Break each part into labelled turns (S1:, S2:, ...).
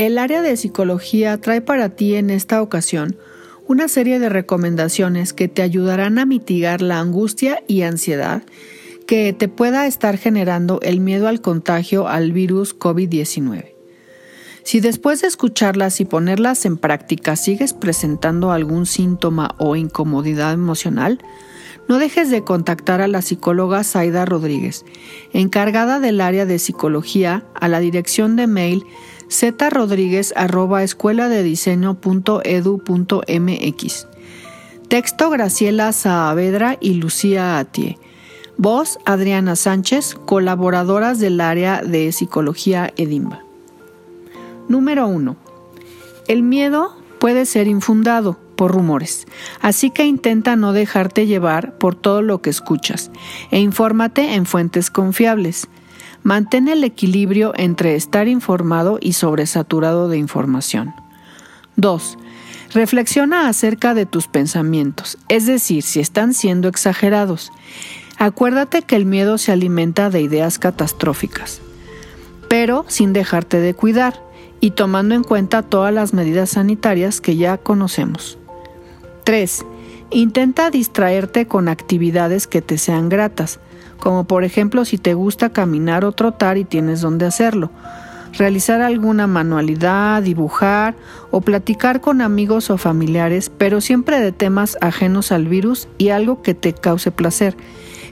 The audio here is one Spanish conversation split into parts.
S1: El área de psicología trae para ti en esta ocasión una serie de recomendaciones que te ayudarán a mitigar la angustia y ansiedad que te pueda estar generando el miedo al contagio al virus COVID-19. Si después de escucharlas y ponerlas en práctica sigues presentando algún síntoma o incomodidad emocional, no dejes de contactar a la psicóloga Zaida Rodríguez, encargada del área de psicología, a la dirección de mail zrodríguez.escueladediseño.edu.mx. Texto Graciela Saavedra y Lucía Atie. Voz Adriana Sánchez, colaboradoras del área de psicología Edimba. Número 1. El miedo puede ser infundado por rumores, así que intenta no dejarte llevar por todo lo que escuchas e infórmate en fuentes confiables. Mantén el equilibrio entre estar informado y sobresaturado de información. 2. Reflexiona acerca de tus pensamientos, es decir, si están siendo exagerados. Acuérdate que el miedo se alimenta de ideas catastróficas, pero sin dejarte de cuidar y tomando en cuenta todas las medidas sanitarias que ya conocemos. 3. Intenta distraerte con actividades que te sean gratas, como por ejemplo si te gusta caminar o trotar y tienes donde hacerlo, realizar alguna manualidad, dibujar o platicar con amigos o familiares, pero siempre de temas ajenos al virus y algo que te cause placer.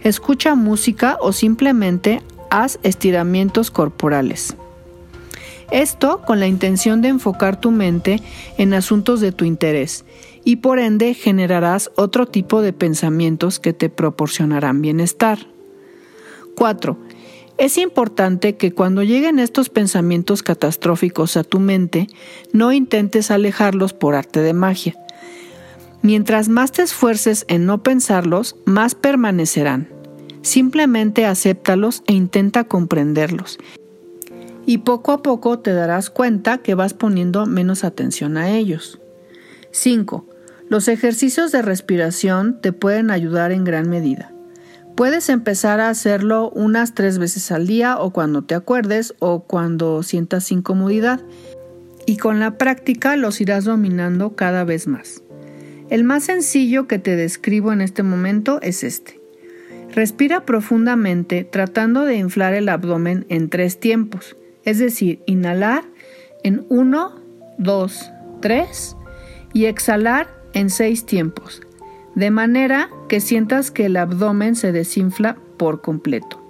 S1: Escucha música o simplemente haz estiramientos corporales. Esto con la intención de enfocar tu mente en asuntos de tu interés y por ende generarás otro tipo de pensamientos que te proporcionarán bienestar. 4. Es importante que cuando lleguen estos pensamientos catastróficos a tu mente, no intentes alejarlos por arte de magia. Mientras más te esfuerces en no pensarlos, más permanecerán. Simplemente acéptalos e intenta comprenderlos y poco a poco te darás cuenta que vas poniendo menos atención a ellos. 5. Los ejercicios de respiración te pueden ayudar en gran medida. Puedes empezar a hacerlo unas tres veces al día o cuando te acuerdes o cuando sientas incomodidad y con la práctica los irás dominando cada vez más. El más sencillo que te describo en este momento es este. Respira profundamente tratando de inflar el abdomen en tres tiempos es decir, inhalar en 1, 2, 3 y exhalar en 6 tiempos, de manera que sientas que el abdomen se desinfla por completo.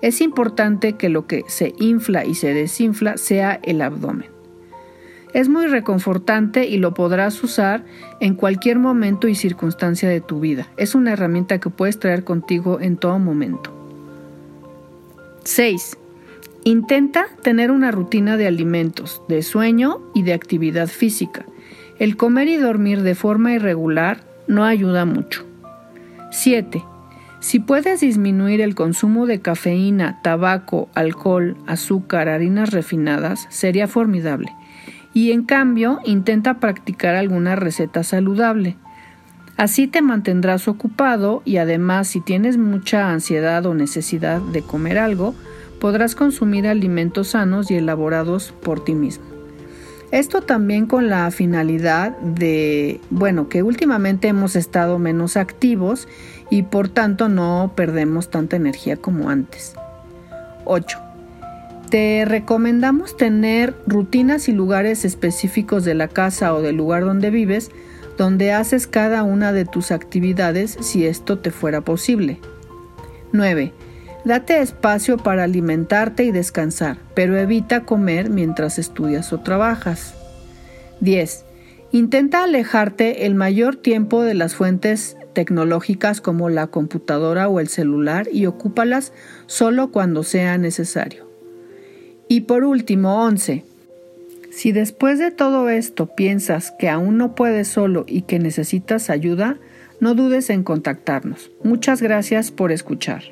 S1: Es importante que lo que se infla y se desinfla sea el abdomen. Es muy reconfortante y lo podrás usar en cualquier momento y circunstancia de tu vida. Es una herramienta que puedes traer contigo en todo momento. 6. Intenta tener una rutina de alimentos, de sueño y de actividad física. El comer y dormir de forma irregular no ayuda mucho. 7. Si puedes disminuir el consumo de cafeína, tabaco, alcohol, azúcar, harinas refinadas, sería formidable. Y en cambio, intenta practicar alguna receta saludable. Así te mantendrás ocupado y además si tienes mucha ansiedad o necesidad de comer algo, podrás consumir alimentos sanos y elaborados por ti mismo. Esto también con la finalidad de, bueno, que últimamente hemos estado menos activos y por tanto no perdemos tanta energía como antes. 8. Te recomendamos tener rutinas y lugares específicos de la casa o del lugar donde vives donde haces cada una de tus actividades si esto te fuera posible. 9. Date espacio para alimentarte y descansar, pero evita comer mientras estudias o trabajas. 10. Intenta alejarte el mayor tiempo de las fuentes tecnológicas como la computadora o el celular y ocúpalas solo cuando sea necesario. Y por último, 11. Si después de todo esto piensas que aún no puedes solo y que necesitas ayuda, no dudes en contactarnos. Muchas gracias por escuchar.